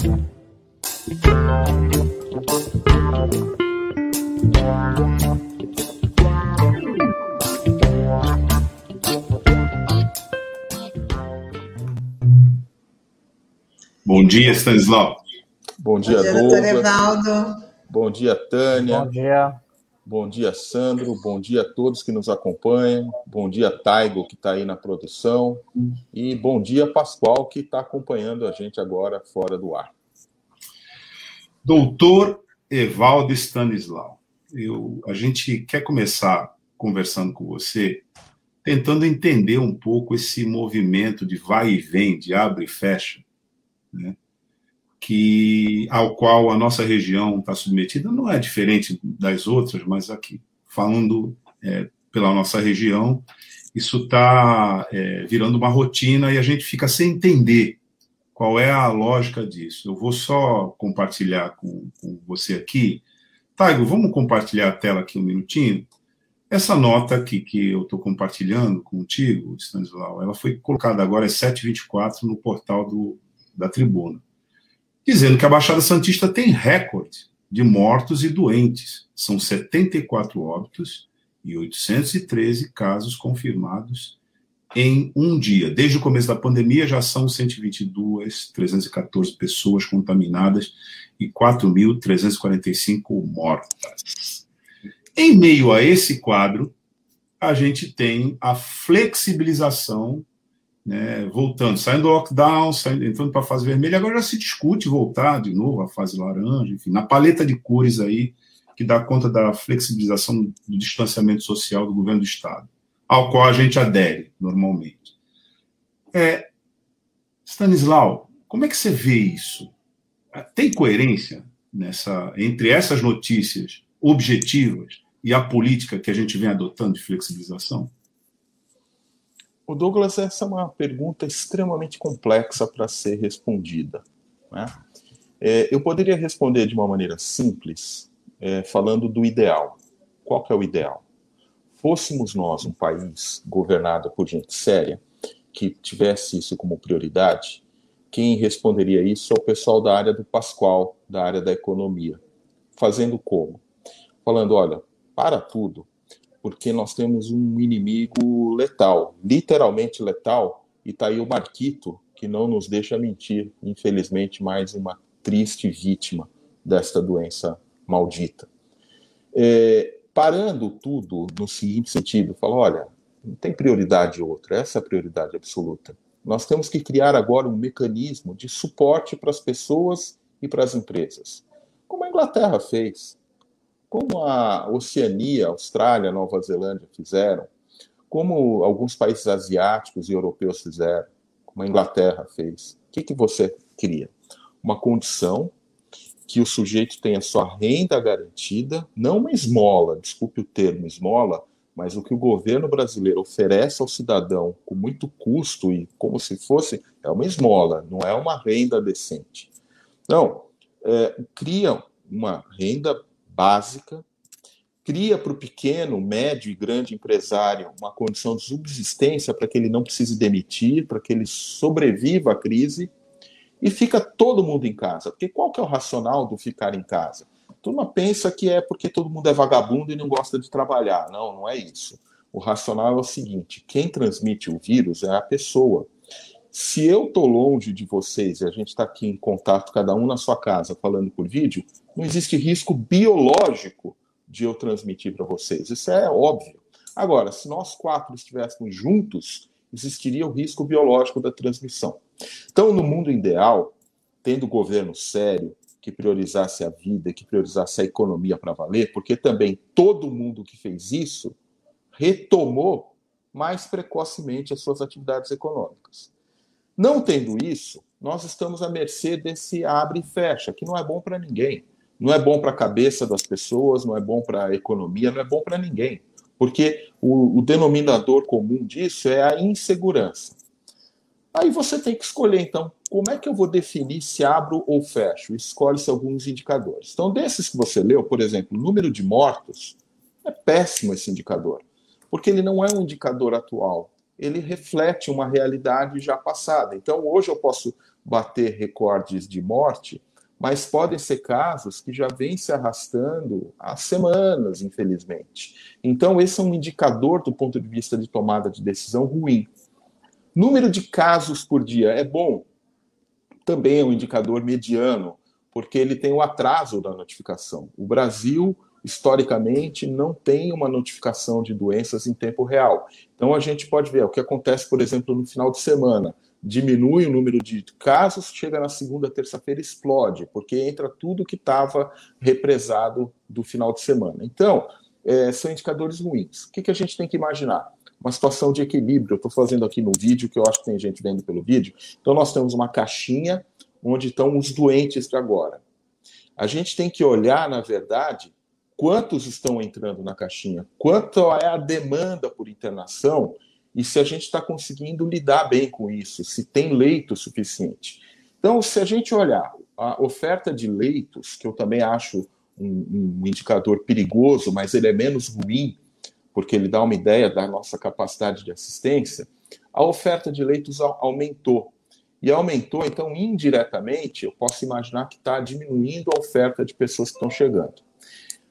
Bom dia, Stanislau. Bom dia, Bom dia Douglas. Bom dia, Tânia. Bom dia. Bom dia, Sandro. Bom dia a todos que nos acompanham. Bom dia, Taigo, que está aí na produção. E bom dia, Pascoal, que está acompanhando a gente agora fora do ar. Doutor Evaldo Stanislau, eu, a gente quer começar conversando com você, tentando entender um pouco esse movimento de vai e vem, de abre e fecha, né? Que ao qual a nossa região está submetida não é diferente das outras, mas aqui falando é, pela nossa região, isso está é, virando uma rotina e a gente fica sem entender qual é a lógica disso. Eu vou só compartilhar com, com você aqui. Taigo, vamos compartilhar a tela aqui um minutinho? Essa nota aqui que eu estou compartilhando contigo, Stanislau, ela foi colocada agora às 7h24 no portal do, da tribuna, dizendo que a Baixada Santista tem recorde de mortos e doentes. São 74 óbitos e 813 casos confirmados em um dia. Desde o começo da pandemia já são 122, 314 pessoas contaminadas e 4.345 mortas. Em meio a esse quadro, a gente tem a flexibilização né, voltando, saindo do lockdown, saindo, entrando para a fase vermelha, agora já se discute voltar de novo à fase laranja, enfim, na paleta de cores aí que dá conta da flexibilização do distanciamento social do governo do Estado, ao qual a gente adere normalmente. É, Stanislau, como é que você vê isso? Tem coerência nessa entre essas notícias objetivas e a política que a gente vem adotando de flexibilização? O Douglas, essa é uma pergunta extremamente complexa para ser respondida. Né? É, eu poderia responder de uma maneira simples, é, falando do ideal. Qual que é o ideal? Fôssemos nós um país governado por gente séria, que tivesse isso como prioridade, quem responderia isso é o pessoal da área do Pascoal, da área da economia. Fazendo como? Falando, olha, para tudo, porque nós temos um inimigo letal, literalmente letal, e está aí o Marquito, que não nos deixa mentir, infelizmente, mais uma triste vítima desta doença maldita. É, parando tudo no seguinte sentido, fala, olha, não tem prioridade outra, essa é a prioridade absoluta. Nós temos que criar agora um mecanismo de suporte para as pessoas e para as empresas, como a Inglaterra fez como a Oceania, Austrália, Nova Zelândia fizeram, como alguns países asiáticos e europeus fizeram, como a Inglaterra fez. O que, que você cria? Uma condição que o sujeito tenha sua renda garantida, não uma esmola, desculpe o termo esmola, mas o que o governo brasileiro oferece ao cidadão com muito custo e como se fosse é uma esmola, não é uma renda decente. Não, é, cria uma renda básica, cria para o pequeno, médio e grande empresário uma condição de subsistência para que ele não precise demitir, para que ele sobreviva à crise, e fica todo mundo em casa. Porque qual que é o racional do ficar em casa? A turma pensa que é porque todo mundo é vagabundo e não gosta de trabalhar. Não, não é isso. O racional é o seguinte: quem transmite o vírus é a pessoa. Se eu estou longe de vocês e a gente está aqui em contato, cada um na sua casa, falando por vídeo, não existe risco biológico de eu transmitir para vocês. Isso é óbvio. Agora, se nós quatro estivéssemos juntos, existiria o risco biológico da transmissão. Então, no mundo ideal, tendo governo sério, que priorizasse a vida, que priorizasse a economia para valer, porque também todo mundo que fez isso retomou mais precocemente as suas atividades econômicas. Não tendo isso, nós estamos à mercê desse abre e fecha, que não é bom para ninguém. Não é bom para a cabeça das pessoas, não é bom para a economia, não é bom para ninguém. Porque o, o denominador comum disso é a insegurança. Aí você tem que escolher, então, como é que eu vou definir se abro ou fecho? Escolhe-se alguns indicadores. Então, desses que você leu, por exemplo, o número de mortos, é péssimo esse indicador, porque ele não é um indicador atual, ele reflete uma realidade já passada. Então, hoje eu posso bater recordes de morte, mas podem ser casos que já vêm se arrastando há semanas, infelizmente. Então, esse é um indicador do ponto de vista de tomada de decisão ruim. Número de casos por dia é bom, também é um indicador mediano, porque ele tem o atraso da notificação. O Brasil, historicamente, não tem uma notificação de doenças em tempo real. Então, a gente pode ver o que acontece, por exemplo, no final de semana. Diminui o número de casos, chega na segunda, terça-feira, explode, porque entra tudo que estava represado do final de semana. Então, é, são indicadores ruins. O que, que a gente tem que imaginar? uma situação de equilíbrio. Eu estou fazendo aqui no vídeo, que eu acho que tem gente vendo pelo vídeo. Então, nós temos uma caixinha onde estão os doentes de agora. A gente tem que olhar, na verdade, quantos estão entrando na caixinha, quanto é a demanda por internação e se a gente está conseguindo lidar bem com isso, se tem leito suficiente. Então, se a gente olhar a oferta de leitos, que eu também acho um, um indicador perigoso, mas ele é menos ruim porque ele dá uma ideia da nossa capacidade de assistência, a oferta de leitos aumentou. E aumentou, então, indiretamente, eu posso imaginar que está diminuindo a oferta de pessoas que estão chegando.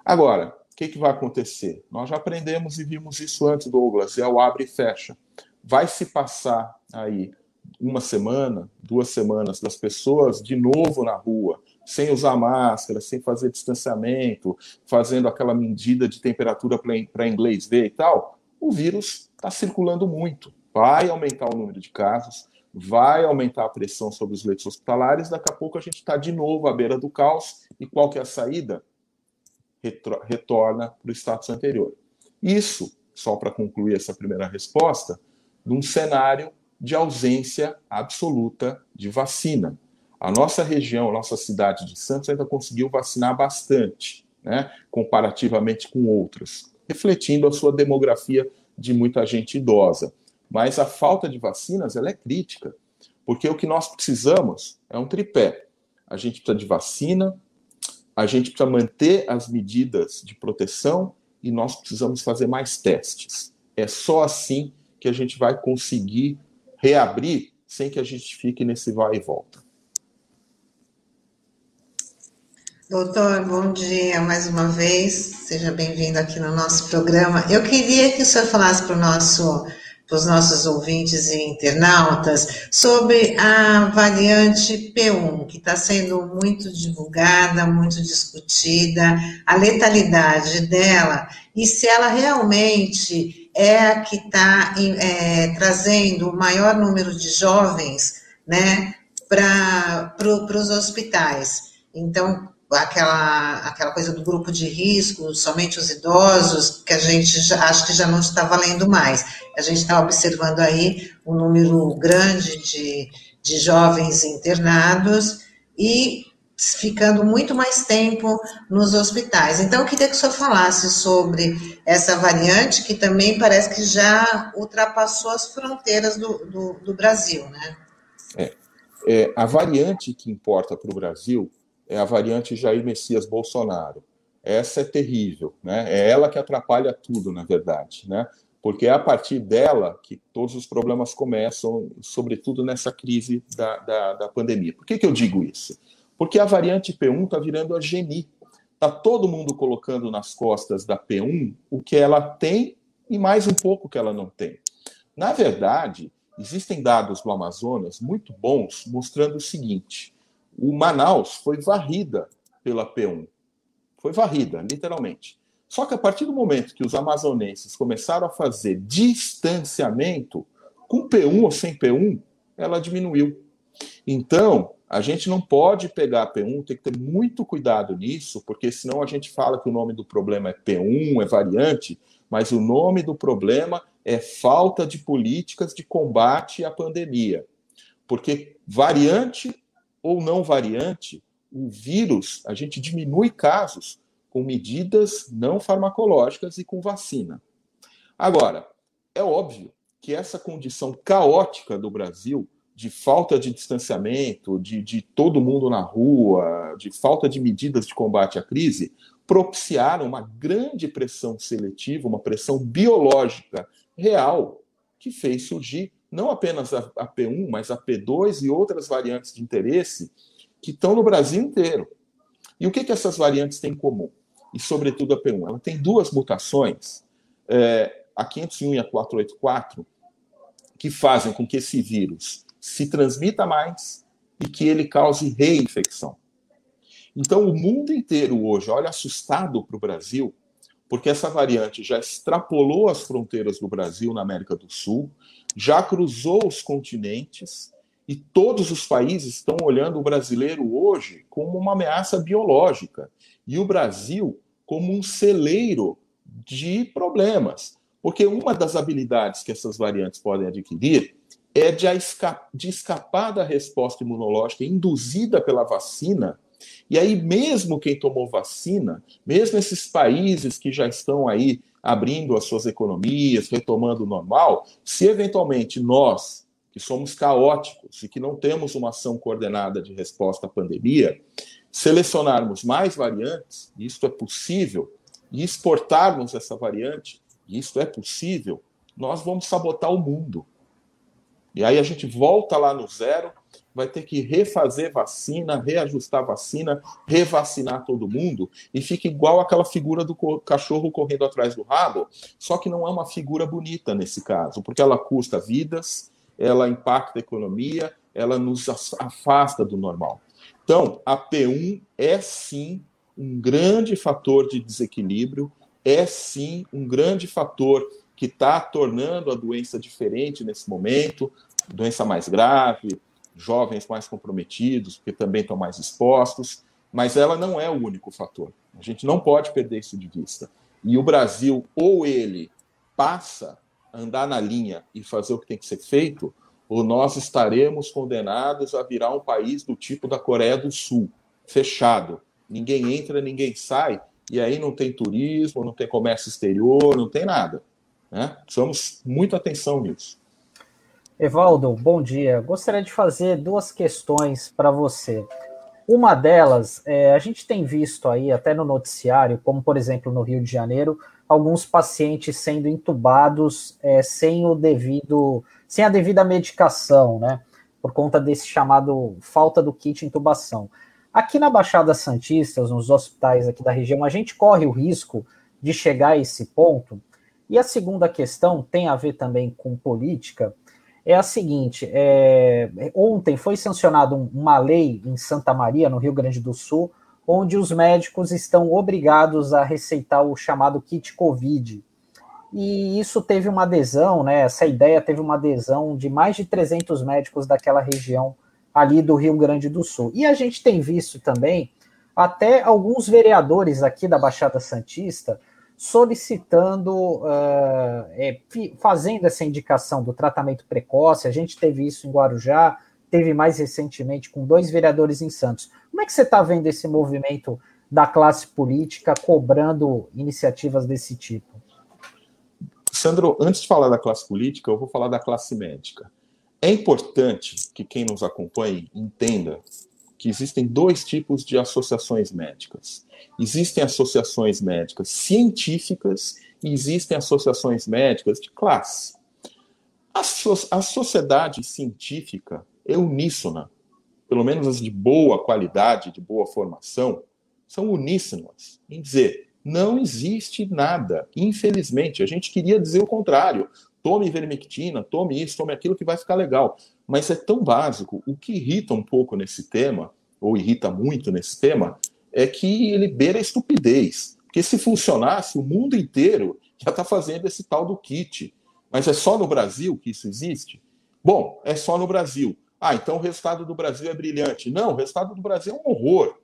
Agora, o que, que vai acontecer? Nós já aprendemos e vimos isso antes, Douglas, é o abre e fecha. Vai se passar aí uma semana, duas semanas das pessoas de novo na rua, sem usar máscara, sem fazer distanciamento, fazendo aquela medida de temperatura para inglês ver e tal, o vírus está circulando muito. Vai aumentar o número de casos, vai aumentar a pressão sobre os leitos hospitalares, daqui a pouco a gente está de novo à beira do caos, e qual que é a saída? Retorna para o status anterior. Isso, só para concluir essa primeira resposta, num cenário de ausência absoluta de vacina. A nossa região, a nossa cidade de Santos ainda conseguiu vacinar bastante, né, comparativamente com outras, refletindo a sua demografia de muita gente idosa. Mas a falta de vacinas ela é crítica, porque o que nós precisamos é um tripé. A gente precisa de vacina, a gente precisa manter as medidas de proteção e nós precisamos fazer mais testes. É só assim que a gente vai conseguir reabrir sem que a gente fique nesse vai e volta. Doutor, bom dia mais uma vez. Seja bem-vindo aqui no nosso programa. Eu queria que o senhor falasse para, nosso, para os nossos ouvintes e internautas sobre a variante P1, que está sendo muito divulgada, muito discutida, a letalidade dela e se ela realmente é a que está é, trazendo o maior número de jovens né, para os hospitais. Então, aquela, aquela coisa do grupo de risco, somente os idosos, que a gente já, acho que já não está valendo mais. A gente está observando aí um número grande de, de jovens internados e ficando muito mais tempo nos hospitais. Então, eu queria que o senhor falasse sobre essa variante, que também parece que já ultrapassou as fronteiras do, do, do Brasil, né? É, é, a variante que importa para o Brasil é a variante Jair Messias Bolsonaro. Essa é terrível, né? É ela que atrapalha tudo, na verdade, né? Porque é a partir dela que todos os problemas começam, sobretudo nessa crise da, da, da pandemia. Por que, que eu digo isso? Porque a variante P1 está virando a geni. Está todo mundo colocando nas costas da P1 o que ela tem e mais um pouco que ela não tem. Na verdade, existem dados do Amazonas muito bons mostrando o seguinte: o Manaus foi varrida pela P1. Foi varrida, literalmente. Só que a partir do momento que os amazonenses começaram a fazer distanciamento, com P1 ou sem P1, ela diminuiu. Então, a gente não pode pegar a P1, tem que ter muito cuidado nisso, porque senão a gente fala que o nome do problema é P1, é variante, mas o nome do problema é falta de políticas de combate à pandemia. Porque variante ou não variante, o vírus, a gente diminui casos com medidas não farmacológicas e com vacina. Agora, é óbvio que essa condição caótica do Brasil, de falta de distanciamento, de, de todo mundo na rua, de falta de medidas de combate à crise, propiciaram uma grande pressão seletiva, uma pressão biológica real que fez surgir não apenas a, a P1, mas a P2 e outras variantes de interesse que estão no Brasil inteiro. E o que, que essas variantes têm em comum? E, sobretudo, a P1. Ela tem duas mutações, é, a 501 e a 484, que fazem com que esse vírus se transmita mais e que ele cause reinfecção. Então, o mundo inteiro hoje olha assustado para o Brasil, porque essa variante já extrapolou as fronteiras do Brasil na América do Sul, já cruzou os continentes e todos os países estão olhando o brasileiro hoje como uma ameaça biológica e o Brasil como um celeiro de problemas. Porque uma das habilidades que essas variantes podem adquirir é de, de escapar da resposta imunológica induzida pela vacina. E aí, mesmo quem tomou vacina, mesmo esses países que já estão aí abrindo as suas economias, retomando o normal, se eventualmente nós, que somos caóticos e que não temos uma ação coordenada de resposta à pandemia, selecionarmos mais variantes, isto é possível, e exportarmos essa variante, isto é possível, nós vamos sabotar o mundo. E aí a gente volta lá no zero, vai ter que refazer vacina, reajustar vacina, revacinar todo mundo, e fica igual aquela figura do cachorro correndo atrás do rabo, só que não é uma figura bonita nesse caso, porque ela custa vidas, ela impacta a economia, ela nos afasta do normal. Então, a P1 é sim um grande fator de desequilíbrio, é sim um grande fator que está tornando a doença diferente nesse momento, doença mais grave, jovens mais comprometidos, porque também estão mais expostos, mas ela não é o único fator. A gente não pode perder isso de vista. E o Brasil, ou ele passa a andar na linha e fazer o que tem que ser feito, ou nós estaremos condenados a virar um país do tipo da Coreia do Sul, fechado. Ninguém entra, ninguém sai, e aí não tem turismo, não tem comércio exterior, não tem nada. Né? Precisamos muita atenção nisso. Evaldo, bom dia. Gostaria de fazer duas questões para você. Uma delas, é, a gente tem visto aí, até no noticiário, como por exemplo no Rio de Janeiro, alguns pacientes sendo intubados é, sem o devido, sem a devida medicação, né? Por conta desse chamado falta do kit intubação. Aqui na Baixada Santista, nos hospitais aqui da região, a gente corre o risco de chegar a esse ponto e a segunda questão tem a ver também com política. É a seguinte: é, ontem foi sancionada uma lei em Santa Maria, no Rio Grande do Sul, onde os médicos estão obrigados a receitar o chamado kit Covid. E isso teve uma adesão, né? Essa ideia teve uma adesão de mais de 300 médicos daquela região ali do Rio Grande do Sul. E a gente tem visto também até alguns vereadores aqui da Baixada Santista solicitando, uh, é, fazendo essa indicação do tratamento precoce. A gente teve isso em Guarujá, teve mais recentemente com dois vereadores em Santos. Como é que você está vendo esse movimento da classe política cobrando iniciativas desse tipo? Sandro, antes de falar da classe política, eu vou falar da classe médica. É importante que quem nos acompanhe entenda que existem dois tipos de associações médicas. Existem associações médicas científicas e existem associações médicas de classe. A, so a sociedade científica é uníssona, pelo menos as de boa qualidade, de boa formação, são uníssonas em dizer não existe nada. Infelizmente, a gente queria dizer o contrário. Tome ivermectina, tome isso, tome aquilo que vai ficar legal. Mas é tão básico. O que irrita um pouco nesse tema, ou irrita muito nesse tema, é que ele beira a estupidez. Porque se funcionasse, o mundo inteiro já está fazendo esse tal do kit. Mas é só no Brasil que isso existe? Bom, é só no Brasil. Ah, então o resultado do Brasil é brilhante. Não, o resultado do Brasil é um horror.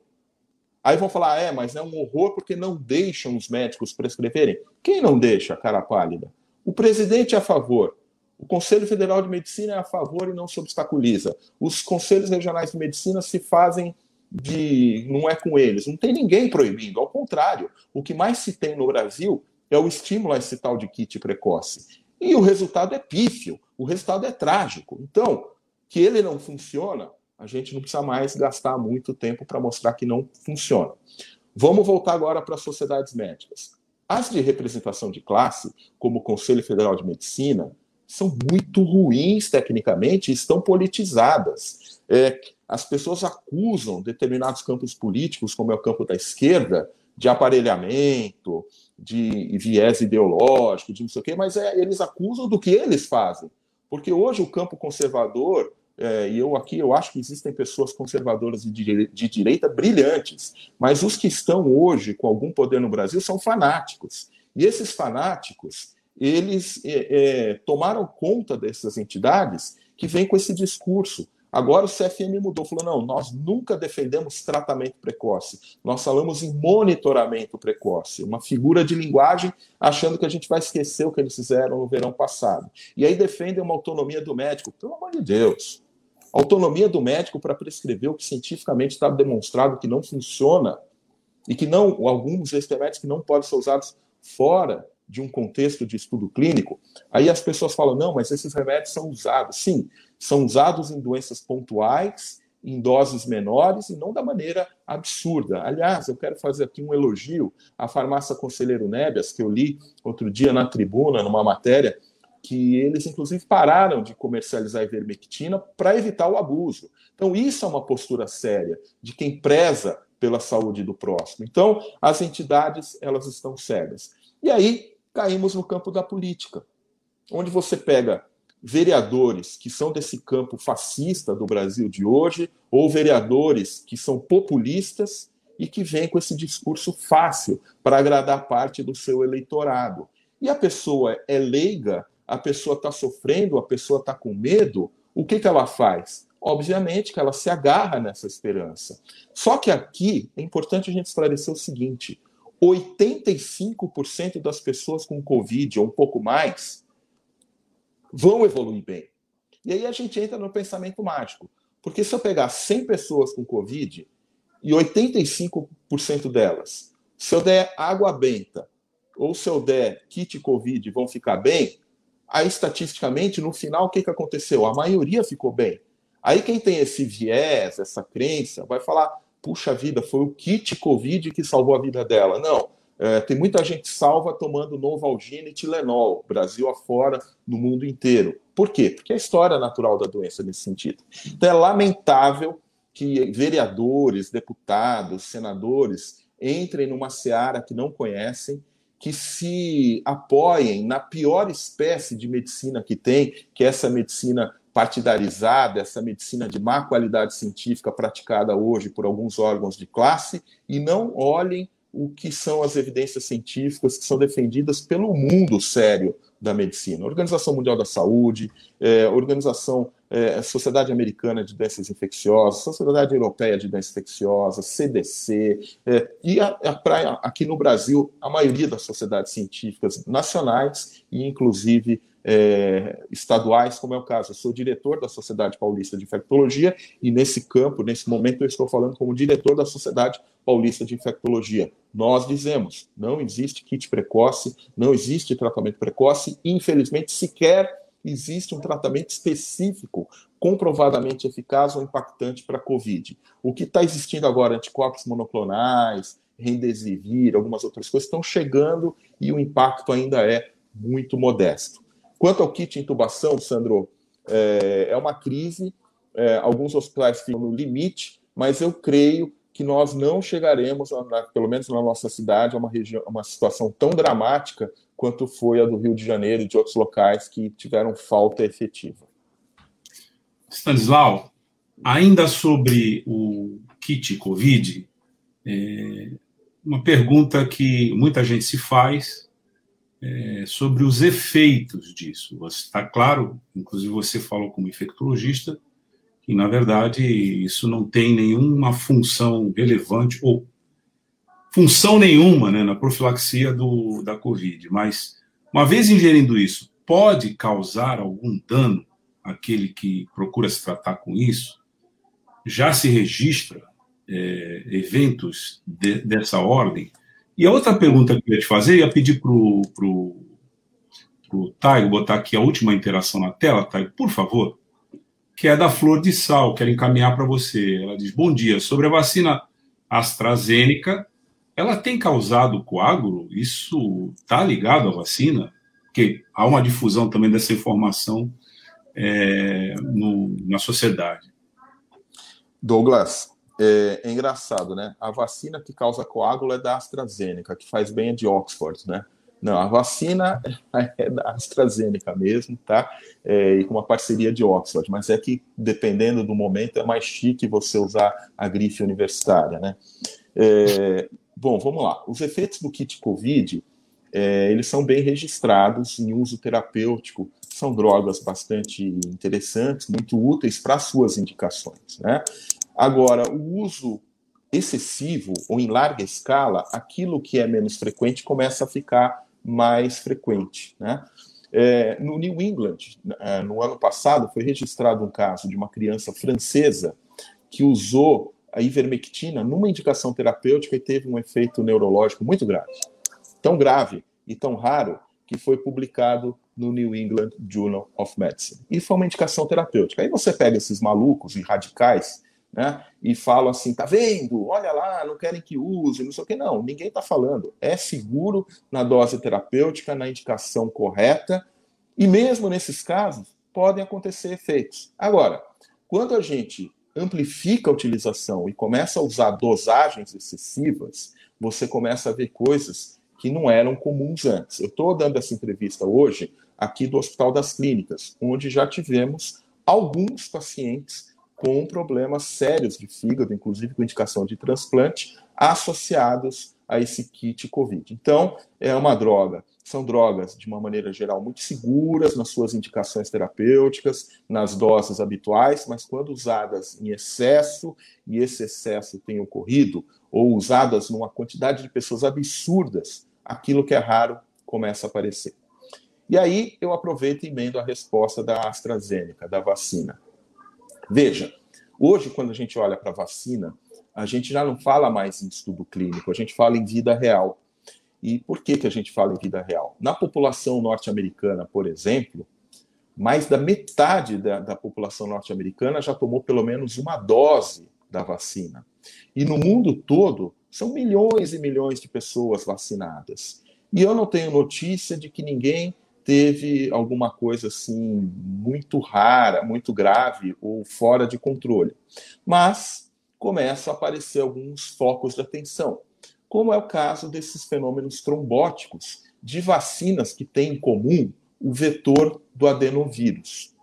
Aí vão falar, é, mas é um horror porque não deixam os médicos prescreverem. Quem não deixa, cara pálida? O presidente é a favor. O Conselho Federal de Medicina é a favor e não se obstaculiza. Os conselhos regionais de medicina se fazem de. não é com eles. Não tem ninguém proibindo. Ao contrário, o que mais se tem no Brasil é o estímulo a esse tal de kit precoce. E o resultado é pífio, o resultado é trágico. Então, que ele não funciona, a gente não precisa mais gastar muito tempo para mostrar que não funciona. Vamos voltar agora para as sociedades médicas. As de representação de classe, como o Conselho Federal de Medicina, são muito ruins tecnicamente e estão politizadas. É, as pessoas acusam determinados campos políticos, como é o campo da esquerda, de aparelhamento, de viés ideológico, de não sei o quê, mas é, eles acusam do que eles fazem. Porque hoje o campo conservador, é, e eu aqui eu acho que existem pessoas conservadoras de direita, de direita brilhantes, mas os que estão hoje com algum poder no Brasil são fanáticos. E esses fanáticos, eles é, é, tomaram conta dessas entidades que vêm com esse discurso Agora o CFM mudou, falou: não, nós nunca defendemos tratamento precoce, nós falamos em monitoramento precoce, uma figura de linguagem achando que a gente vai esquecer o que eles fizeram no verão passado. E aí defendem uma autonomia do médico, pelo amor de Deus. Autonomia do médico para prescrever o que cientificamente está demonstrado que não funciona e que não, alguns remédios que não podem ser usados fora de um contexto de estudo clínico, aí as pessoas falam: não, mas esses remédios são usados. Sim, são usados em doenças pontuais, em doses menores e não da maneira absurda. Aliás, eu quero fazer aqui um elogio à farmácia Conselheiro Nébias, que eu li outro dia na tribuna, numa matéria, que eles inclusive pararam de comercializar ivermectina para evitar o abuso. Então, isso é uma postura séria de quem preza pela saúde do próximo. Então, as entidades, elas estão cegas. E aí, caímos no campo da política, onde você pega vereadores que são desse campo fascista do Brasil de hoje, ou vereadores que são populistas e que vêm com esse discurso fácil para agradar parte do seu eleitorado. E a pessoa é leiga, a pessoa está sofrendo, a pessoa está com medo, o que, que ela faz? Obviamente que ela se agarra nessa esperança. Só que aqui é importante a gente esclarecer o seguinte: 85% das pessoas com Covid, ou um pouco mais, vão evoluir bem. E aí a gente entra no pensamento mágico. Porque se eu pegar 100 pessoas com Covid e 85% delas, se eu der água benta ou se eu der kit Covid vão ficar bem, aí estatisticamente, no final, o que, que aconteceu? A maioria ficou bem. Aí quem tem esse viés, essa crença, vai falar: puxa vida, foi o kit Covid que salvou a vida dela. Não, é, tem muita gente salva tomando Novalgina e Tilenol, Brasil afora, no mundo inteiro. Por quê? Porque é a história natural da doença nesse sentido. Então é lamentável que vereadores, deputados, senadores entrem numa seara que não conhecem, que se apoiem na pior espécie de medicina que tem, que é essa medicina partidarizada, essa medicina de má qualidade científica praticada hoje por alguns órgãos de classe, e não olhem o que são as evidências científicas que são defendidas pelo mundo sério da medicina. Organização Mundial da Saúde, é, Organização é, Sociedade Americana de Doenças Infecciosas, Sociedade Europeia de Doenças Infecciosas, CDC, é, e a, a praia, aqui no Brasil, a maioria das sociedades científicas nacionais e, inclusive, é, estaduais, como é o caso. Eu sou diretor da Sociedade Paulista de Infectologia e, nesse campo, nesse momento, eu estou falando como diretor da Sociedade Paulista de Infectologia. Nós dizemos: não existe kit precoce, não existe tratamento precoce, infelizmente, sequer existe um tratamento específico comprovadamente eficaz ou impactante para a Covid. O que está existindo agora, anticorpos monoclonais, Remdesivir, algumas outras coisas, estão chegando e o impacto ainda é muito modesto. Quanto ao kit intubação, Sandro, é, é uma crise, é, alguns hospitais ficam no limite, mas eu creio que nós não chegaremos, pelo menos na nossa cidade, a uma, região, uma situação tão dramática quanto foi a do Rio de Janeiro e de outros locais que tiveram falta efetiva. Stanislau, ainda sobre o kit Covid, é uma pergunta que muita gente se faz é, sobre os efeitos disso. Está claro, inclusive você falou como infectologista, que na verdade isso não tem nenhuma função relevante ou função nenhuma né, na profilaxia do, da Covid, mas uma vez ingerindo isso, pode causar algum dano àquele que procura se tratar com isso? Já se registra é, eventos de, dessa ordem? E a outra pergunta que eu ia te fazer, ia pedir para o pro, pro Taigo botar aqui a última interação na tela, Taigo, por favor, que é da Flor de Sal, quero encaminhar para você. Ela diz: Bom dia, sobre a vacina AstraZeneca, ela tem causado coágulo? Isso está ligado à vacina? Porque há uma difusão também dessa informação é, no, na sociedade. Douglas, é, é, engraçado, né? A vacina que causa coágulo é da AstraZeneca, que faz bem é de Oxford, né? Não, a vacina é da AstraZeneca mesmo, tá? É, e com uma parceria de Oxford, mas é que, dependendo do momento, é mais chique você usar a grife universitária, né? É, bom, vamos lá. Os efeitos do kit COVID, é, eles são bem registrados em uso terapêutico, são drogas bastante interessantes, muito úteis para suas indicações, né? Agora, o uso excessivo ou em larga escala, aquilo que é menos frequente começa a ficar mais frequente. Né? É, no New England, é, no ano passado, foi registrado um caso de uma criança francesa que usou a ivermectina numa indicação terapêutica e teve um efeito neurológico muito grave. Tão grave e tão raro que foi publicado no New England Journal of Medicine. E foi uma indicação terapêutica. Aí você pega esses malucos e radicais né? E falam assim, tá vendo? Olha lá, não querem que use, não sei o que. Não, ninguém está falando. É seguro na dose terapêutica, na indicação correta, e mesmo nesses casos podem acontecer efeitos. Agora, quando a gente amplifica a utilização e começa a usar dosagens excessivas, você começa a ver coisas que não eram comuns antes. Eu estou dando essa entrevista hoje aqui do Hospital das Clínicas, onde já tivemos alguns pacientes com problemas sérios de fígado, inclusive com indicação de transplante, associados a esse kit COVID. Então, é uma droga. São drogas, de uma maneira geral, muito seguras nas suas indicações terapêuticas, nas doses habituais, mas quando usadas em excesso, e esse excesso tem ocorrido, ou usadas numa quantidade de pessoas absurdas, aquilo que é raro começa a aparecer. E aí eu aproveito e emendo a resposta da AstraZeneca, da vacina. Veja, hoje, quando a gente olha para a vacina, a gente já não fala mais em estudo clínico, a gente fala em vida real. E por que, que a gente fala em vida real? Na população norte-americana, por exemplo, mais da metade da, da população norte-americana já tomou pelo menos uma dose da vacina. E no mundo todo, são milhões e milhões de pessoas vacinadas. E eu não tenho notícia de que ninguém teve alguma coisa assim muito rara, muito grave ou fora de controle. Mas começam a aparecer alguns focos de atenção, como é o caso desses fenômenos trombóticos de vacinas que têm em comum o vetor do adenovírus.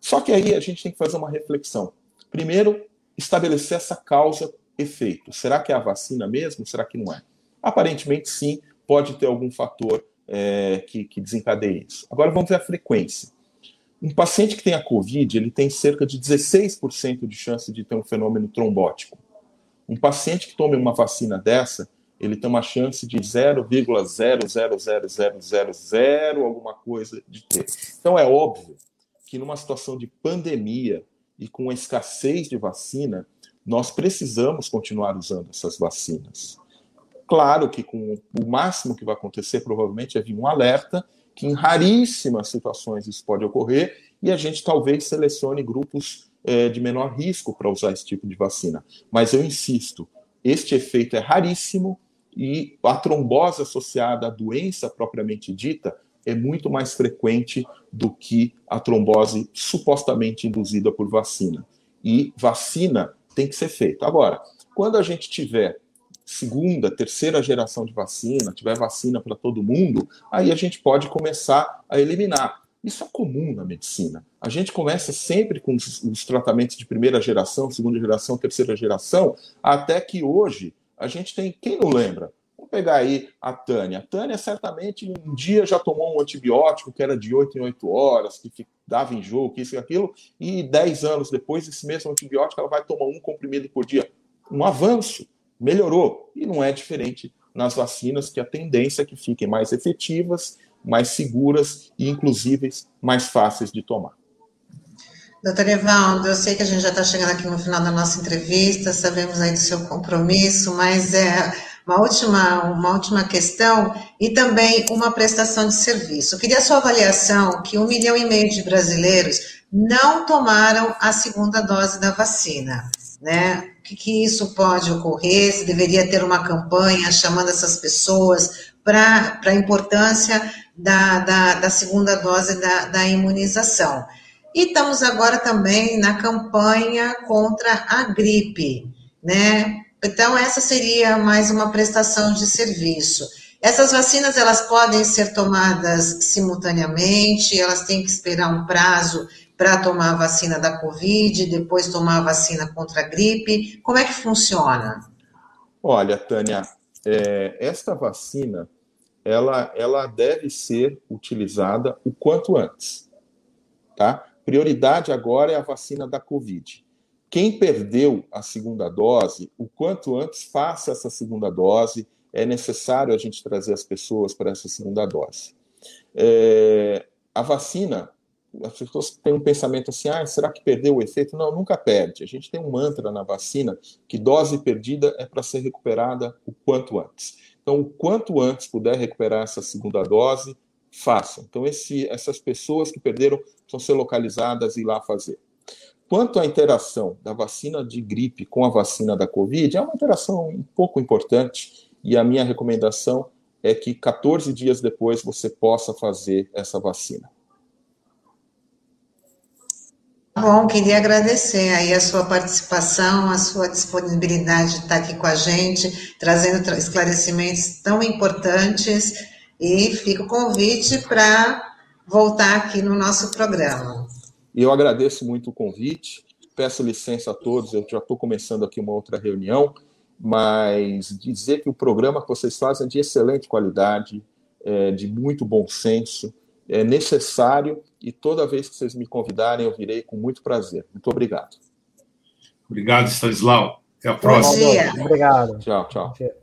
Só que aí a gente tem que fazer uma reflexão. Primeiro, estabelecer essa causa-efeito. Será que é a vacina mesmo? Será que não é? Aparentemente, sim, pode ter algum fator é, que, que desencadeia isso. Agora vamos ver a frequência. Um paciente que tem a COVID, ele tem cerca de 16% de chance de ter um fenômeno trombótico. Um paciente que tome uma vacina dessa, ele tem uma chance de 0,000000 alguma coisa de ter. Então é óbvio que numa situação de pandemia e com a escassez de vacina, nós precisamos continuar usando essas vacinas. Claro que com o máximo que vai acontecer provavelmente é vir um alerta que em raríssimas situações isso pode ocorrer e a gente talvez selecione grupos é, de menor risco para usar esse tipo de vacina. Mas eu insisto, este efeito é raríssimo e a trombose associada à doença propriamente dita é muito mais frequente do que a trombose supostamente induzida por vacina. E vacina tem que ser feita. Agora, quando a gente tiver segunda, terceira geração de vacina, tiver vacina para todo mundo, aí a gente pode começar a eliminar. Isso é comum na medicina. A gente começa sempre com os, os, tratamentos de primeira geração, segunda geração, terceira geração, até que hoje a gente tem. Quem não lembra? Vamos pegar aí a Tânia. A Tânia certamente um dia já tomou um antibiótico que era de 8 em 8 horas, que dava enjoo, que isso e aquilo, e 10 anos depois, esse mesmo antibiótico ela vai tomar um comprimido por dia. Um avanço melhorou. E não é diferente nas vacinas, que a tendência é que fiquem mais efetivas, mais seguras e, inclusive, mais fáceis de tomar. Doutor Evaldo, eu sei que a gente já está chegando aqui no final da nossa entrevista, sabemos aí do seu compromisso, mas é uma última, uma última questão e também uma prestação de serviço. Eu queria a sua avaliação que um milhão e meio de brasileiros não tomaram a segunda dose da vacina né? O que, que isso pode ocorrer? Se deveria ter uma campanha chamando essas pessoas para a importância da, da, da, segunda dose da, da imunização. E estamos agora também na campanha contra a gripe, né? Então, essa seria mais uma prestação de serviço. Essas vacinas, elas podem ser tomadas simultaneamente, elas têm que esperar um prazo para tomar a vacina da Covid, depois tomar a vacina contra a gripe. Como é que funciona? Olha, Tânia, é, esta vacina, ela, ela deve ser utilizada o quanto antes, tá? Prioridade agora é a vacina da Covid. Quem perdeu a segunda dose, o quanto antes faça essa segunda dose. É necessário a gente trazer as pessoas para essa segunda dose. É, a vacina, as pessoas têm um pensamento assim: ah, será que perdeu o efeito? Não, nunca perde. A gente tem um mantra na vacina que dose perdida é para ser recuperada o quanto antes. Então, o quanto antes puder recuperar essa segunda dose, façam. Então, esse, essas pessoas que perderam precisam ser localizadas e ir lá fazer. Quanto à interação da vacina de gripe com a vacina da Covid, é uma interação um pouco importante e a minha recomendação é que 14 dias depois você possa fazer essa vacina. Bom, queria agradecer aí a sua participação, a sua disponibilidade de estar aqui com a gente, trazendo esclarecimentos tão importantes e fica o convite para voltar aqui no nosso programa. E eu agradeço muito o convite, peço licença a todos, eu já estou começando aqui uma outra reunião, mas dizer que o programa que vocês fazem é de excelente qualidade, é de muito bom senso, é necessário e toda vez que vocês me convidarem eu virei com muito prazer. Muito obrigado. Obrigado, Stanislau. Até a próxima. Bom dia. Obrigado. Tchau, tchau.